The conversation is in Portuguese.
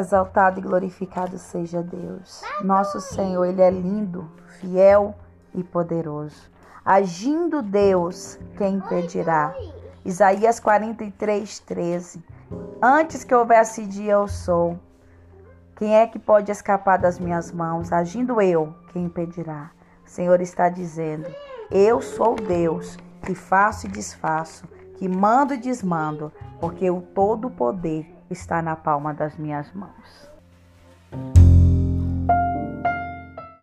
Exaltado e glorificado seja Deus. Nosso Senhor, Ele é lindo, fiel e poderoso. Agindo Deus, quem impedirá? Isaías 43, 13. Antes que houvesse dia, eu sou. Quem é que pode escapar das minhas mãos? Agindo eu, quem impedirá? O Senhor está dizendo: Eu sou Deus, que faço e desfaço, que mando e desmando, porque o todo poder está na palma das minhas mãos.